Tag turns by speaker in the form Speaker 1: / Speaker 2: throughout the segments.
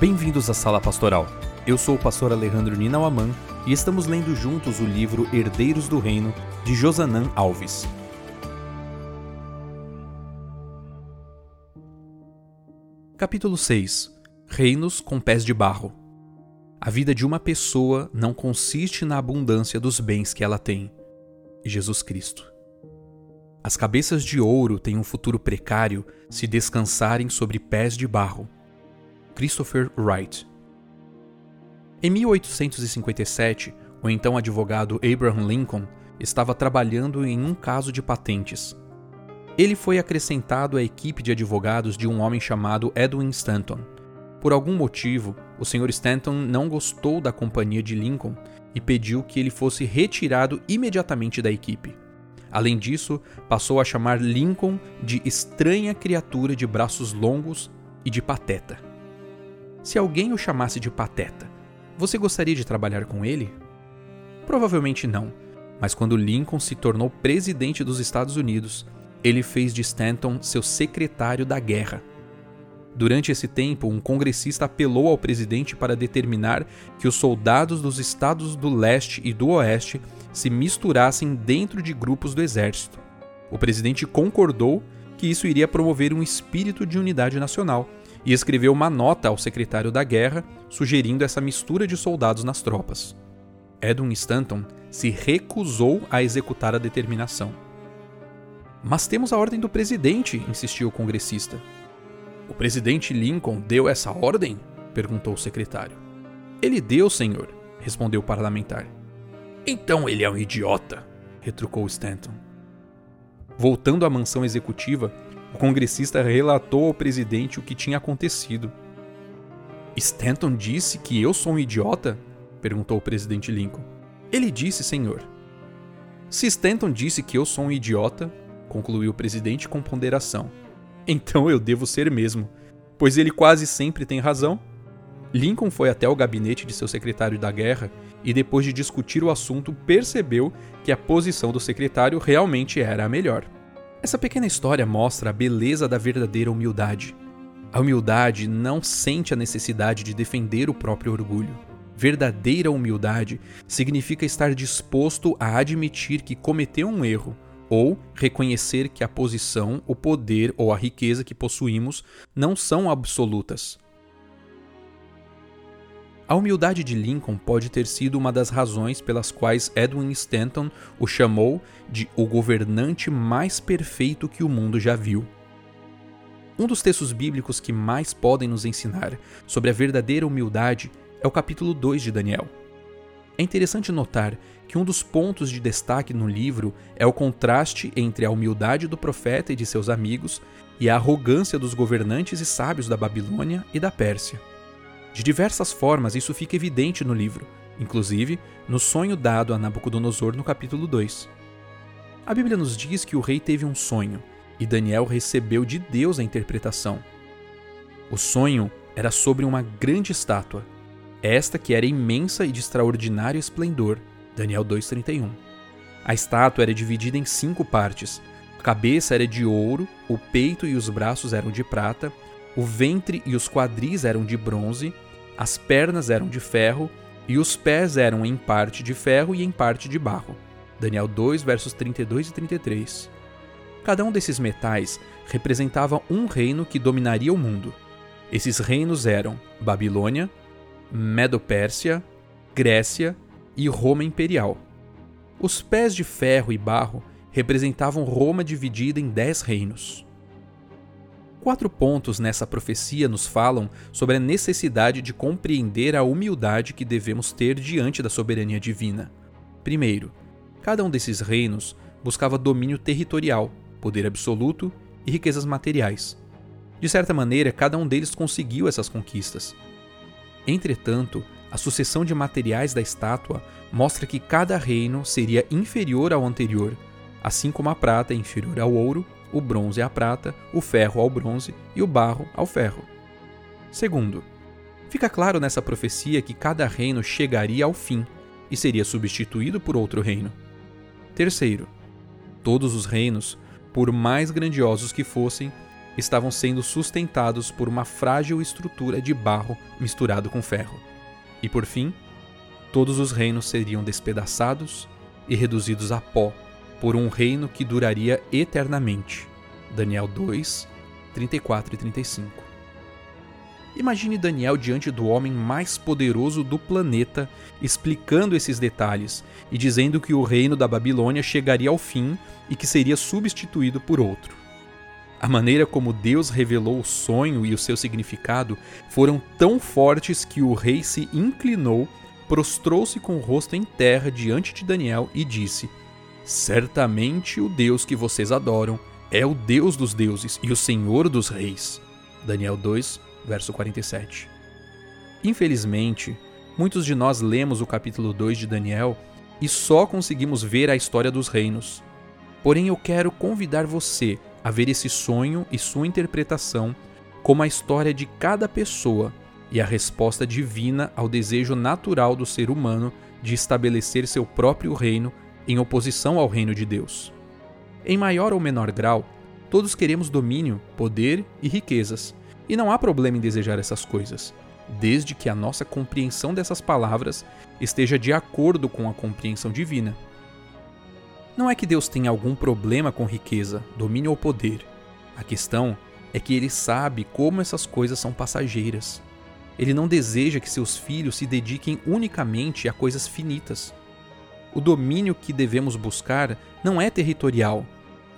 Speaker 1: Bem-vindos à Sala Pastoral. Eu sou o pastor Alejandro Ninauaman e estamos lendo juntos o livro Herdeiros do Reino, de Josanã Alves. Capítulo 6 Reinos com pés de barro. A vida de uma pessoa não consiste na abundância dos bens que ela tem. Jesus Cristo. As cabeças de ouro têm um futuro precário se descansarem sobre pés de barro. Christopher Wright. Em 1857, o então advogado Abraham Lincoln estava trabalhando em um caso de patentes. Ele foi acrescentado à equipe de advogados de um homem chamado Edwin Stanton. Por algum motivo, o Sr. Stanton não gostou da companhia de Lincoln e pediu que ele fosse retirado imediatamente da equipe. Além disso, passou a chamar Lincoln de estranha criatura de braços longos e de pateta. Se alguém o chamasse de pateta, você gostaria de trabalhar com ele? Provavelmente não, mas quando Lincoln se tornou presidente dos Estados Unidos, ele fez de Stanton seu secretário da guerra. Durante esse tempo, um congressista apelou ao presidente para determinar que os soldados dos estados do leste e do oeste se misturassem dentro de grupos do exército. O presidente concordou que isso iria promover um espírito de unidade nacional e escreveu uma nota ao secretário da guerra sugerindo essa mistura de soldados nas tropas. Edwin Stanton se recusou a executar a determinação. Mas temos a ordem do presidente, insistiu o congressista. O presidente Lincoln deu essa ordem? perguntou o secretário. Ele deu, senhor, respondeu o parlamentar. Então ele é um idiota, retrucou Stanton. Voltando à mansão executiva, o congressista relatou ao presidente o que tinha acontecido. Stanton disse que eu sou um idiota? perguntou o presidente Lincoln. Ele disse, senhor. Se Stanton disse que eu sou um idiota, concluiu o presidente com ponderação, então eu devo ser mesmo, pois ele quase sempre tem razão. Lincoln foi até o gabinete de seu secretário da guerra e, depois de discutir o assunto, percebeu que a posição do secretário realmente era a melhor. Essa pequena história mostra a beleza da verdadeira humildade. A humildade não sente a necessidade de defender o próprio orgulho. Verdadeira humildade significa estar disposto a admitir que cometeu um erro ou reconhecer que a posição, o poder ou a riqueza que possuímos não são absolutas, a humildade de Lincoln pode ter sido uma das razões pelas quais Edwin Stanton o chamou de o governante mais perfeito que o mundo já viu. Um dos textos bíblicos que mais podem nos ensinar sobre a verdadeira humildade é o capítulo 2 de Daniel. É interessante notar que um dos pontos de destaque no livro é o contraste entre a humildade do profeta e de seus amigos e a arrogância dos governantes e sábios da Babilônia e da Pérsia. De diversas formas, isso fica evidente no livro, inclusive no sonho dado a Nabucodonosor no capítulo 2. A Bíblia nos diz que o rei teve um sonho e Daniel recebeu de Deus a interpretação. O sonho era sobre uma grande estátua, esta que era imensa e de extraordinário esplendor. Daniel 2:31. A estátua era dividida em cinco partes. A cabeça era de ouro, o peito e os braços eram de prata, o ventre e os quadris eram de bronze, as pernas eram de ferro e os pés eram em parte de ferro e em parte de barro. Daniel 2, versos 32 e 33. Cada um desses metais representava um reino que dominaria o mundo. Esses reinos eram Babilônia, Medo-Pérsia, Grécia e Roma Imperial. Os pés de ferro e barro representavam Roma dividida em dez reinos. Quatro pontos nessa profecia nos falam sobre a necessidade de compreender a humildade que devemos ter diante da soberania divina. Primeiro, cada um desses reinos buscava domínio territorial, poder absoluto e riquezas materiais. De certa maneira, cada um deles conseguiu essas conquistas. Entretanto, a sucessão de materiais da estátua mostra que cada reino seria inferior ao anterior, assim como a prata é inferior ao ouro o bronze à prata, o ferro ao bronze e o barro ao ferro. Segundo, fica claro nessa profecia que cada reino chegaria ao fim e seria substituído por outro reino. Terceiro, todos os reinos, por mais grandiosos que fossem, estavam sendo sustentados por uma frágil estrutura de barro misturado com ferro. E por fim, todos os reinos seriam despedaçados e reduzidos a pó por um reino que duraria eternamente. Daniel 2, 34 e 35. Imagine Daniel diante do homem mais poderoso do planeta, explicando esses detalhes e dizendo que o reino da Babilônia chegaria ao fim e que seria substituído por outro. A maneira como Deus revelou o sonho e o seu significado foram tão fortes que o rei se inclinou, prostrou-se com o rosto em terra diante de Daniel e disse: Certamente o Deus que vocês adoram é o Deus dos deuses e o Senhor dos reis. Daniel 2, verso 47. Infelizmente, muitos de nós lemos o capítulo 2 de Daniel e só conseguimos ver a história dos reinos. Porém, eu quero convidar você a ver esse sonho e sua interpretação como a história de cada pessoa e a resposta divina ao desejo natural do ser humano de estabelecer seu próprio reino em oposição ao reino de Deus. Em maior ou menor grau, todos queremos domínio, poder e riquezas, e não há problema em desejar essas coisas, desde que a nossa compreensão dessas palavras esteja de acordo com a compreensão divina. Não é que Deus tenha algum problema com riqueza, domínio ou poder. A questão é que ele sabe como essas coisas são passageiras. Ele não deseja que seus filhos se dediquem unicamente a coisas finitas. O domínio que devemos buscar não é territorial,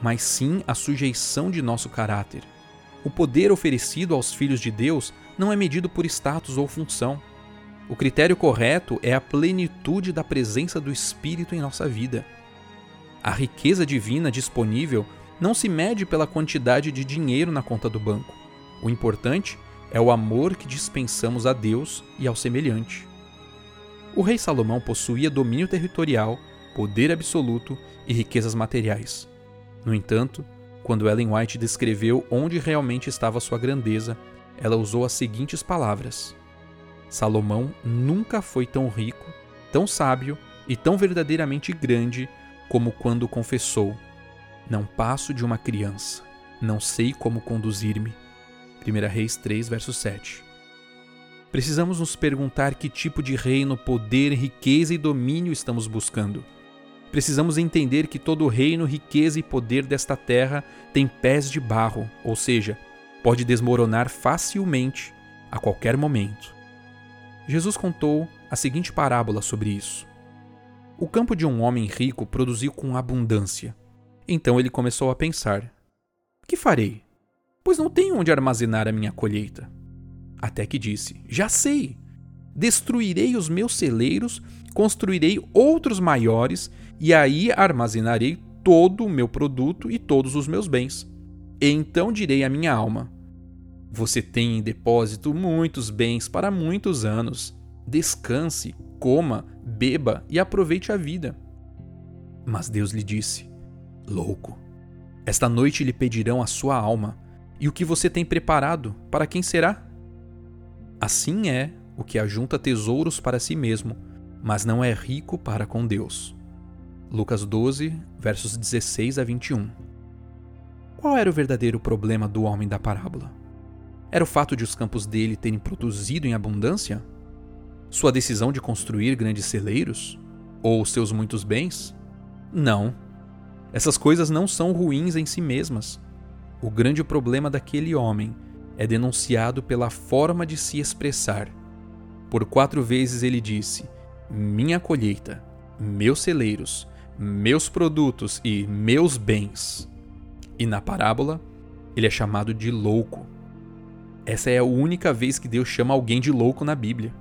Speaker 1: mas sim a sujeição de nosso caráter. O poder oferecido aos filhos de Deus não é medido por status ou função. O critério correto é a plenitude da presença do Espírito em nossa vida. A riqueza divina disponível não se mede pela quantidade de dinheiro na conta do banco. O importante é o amor que dispensamos a Deus e ao semelhante. O rei Salomão possuía domínio territorial, poder absoluto e riquezas materiais. No entanto, quando Ellen White descreveu onde realmente estava sua grandeza, ela usou as seguintes palavras: Salomão nunca foi tão rico, tão sábio e tão verdadeiramente grande como quando confessou: Não passo de uma criança, não sei como conduzir-me. 1 Reis 3, verso 7. Precisamos nos perguntar que tipo de reino, poder, riqueza e domínio estamos buscando precisamos entender que todo reino, riqueza e poder desta terra tem pés de barro, ou seja, pode desmoronar facilmente a qualquer momento. Jesus contou a seguinte parábola sobre isso. O campo de um homem rico produziu com abundância. Então ele começou a pensar: Que farei? Pois não tenho onde armazenar a minha colheita. Até que disse: Já sei! Destruirei os meus celeiros, construirei outros maiores e aí armazenarei todo o meu produto e todos os meus bens. E então direi à minha alma: Você tem em depósito muitos bens para muitos anos. Descanse, coma, beba e aproveite a vida. Mas Deus lhe disse: Louco, esta noite lhe pedirão a sua alma, e o que você tem preparado, para quem será? Assim é o que ajunta tesouros para si mesmo, mas não é rico para com Deus. Lucas 12, versos 16 a 21. Qual era o verdadeiro problema do homem da parábola? Era o fato de os campos dele terem produzido em abundância? Sua decisão de construir grandes celeiros? Ou seus muitos bens? Não. Essas coisas não são ruins em si mesmas. O grande problema daquele homem é denunciado pela forma de se expressar. Por quatro vezes ele disse: Minha colheita, meus celeiros, meus produtos e meus bens. E na parábola, ele é chamado de louco. Essa é a única vez que Deus chama alguém de louco na Bíblia.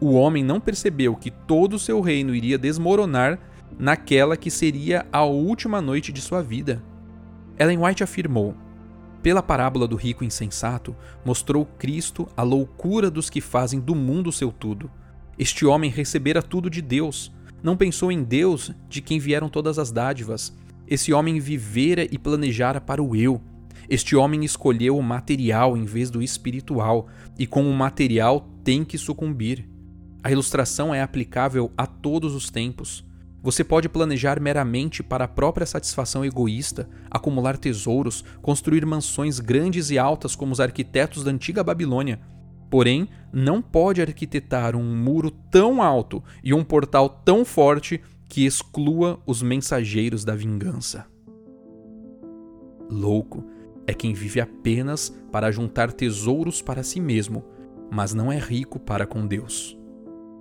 Speaker 1: O homem não percebeu que todo o seu reino iria desmoronar naquela que seria a última noite de sua vida. Ellen White afirmou: pela parábola do rico insensato, mostrou Cristo a loucura dos que fazem do mundo seu tudo. Este homem recebera tudo de Deus, não pensou em Deus, de quem vieram todas as dádivas. Esse homem vivera e planejara para o eu. Este homem escolheu o material em vez do espiritual, e com o material tem que sucumbir. A ilustração é aplicável a todos os tempos. Você pode planejar meramente para a própria satisfação egoísta, acumular tesouros, construir mansões grandes e altas como os arquitetos da antiga Babilônia. Porém, não pode arquitetar um muro tão alto e um portal tão forte que exclua os mensageiros da vingança. Louco é quem vive apenas para juntar tesouros para si mesmo, mas não é rico para com Deus.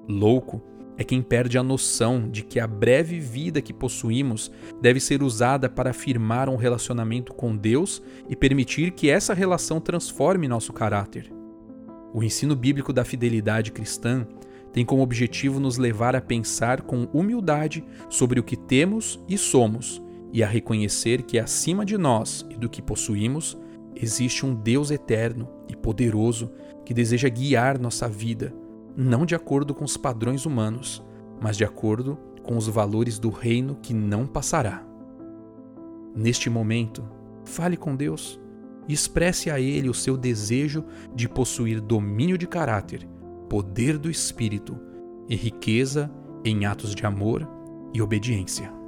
Speaker 1: Louco é quem perde a noção de que a breve vida que possuímos deve ser usada para afirmar um relacionamento com Deus e permitir que essa relação transforme nosso caráter. O ensino bíblico da fidelidade cristã tem como objetivo nos levar a pensar com humildade sobre o que temos e somos e a reconhecer que acima de nós e do que possuímos existe um Deus eterno e poderoso que deseja guiar nossa vida não de acordo com os padrões humanos, mas de acordo com os valores do reino que não passará. Neste momento, fale com Deus e expresse a Ele o seu desejo de possuir domínio de caráter, poder do Espírito e riqueza em atos de amor e obediência.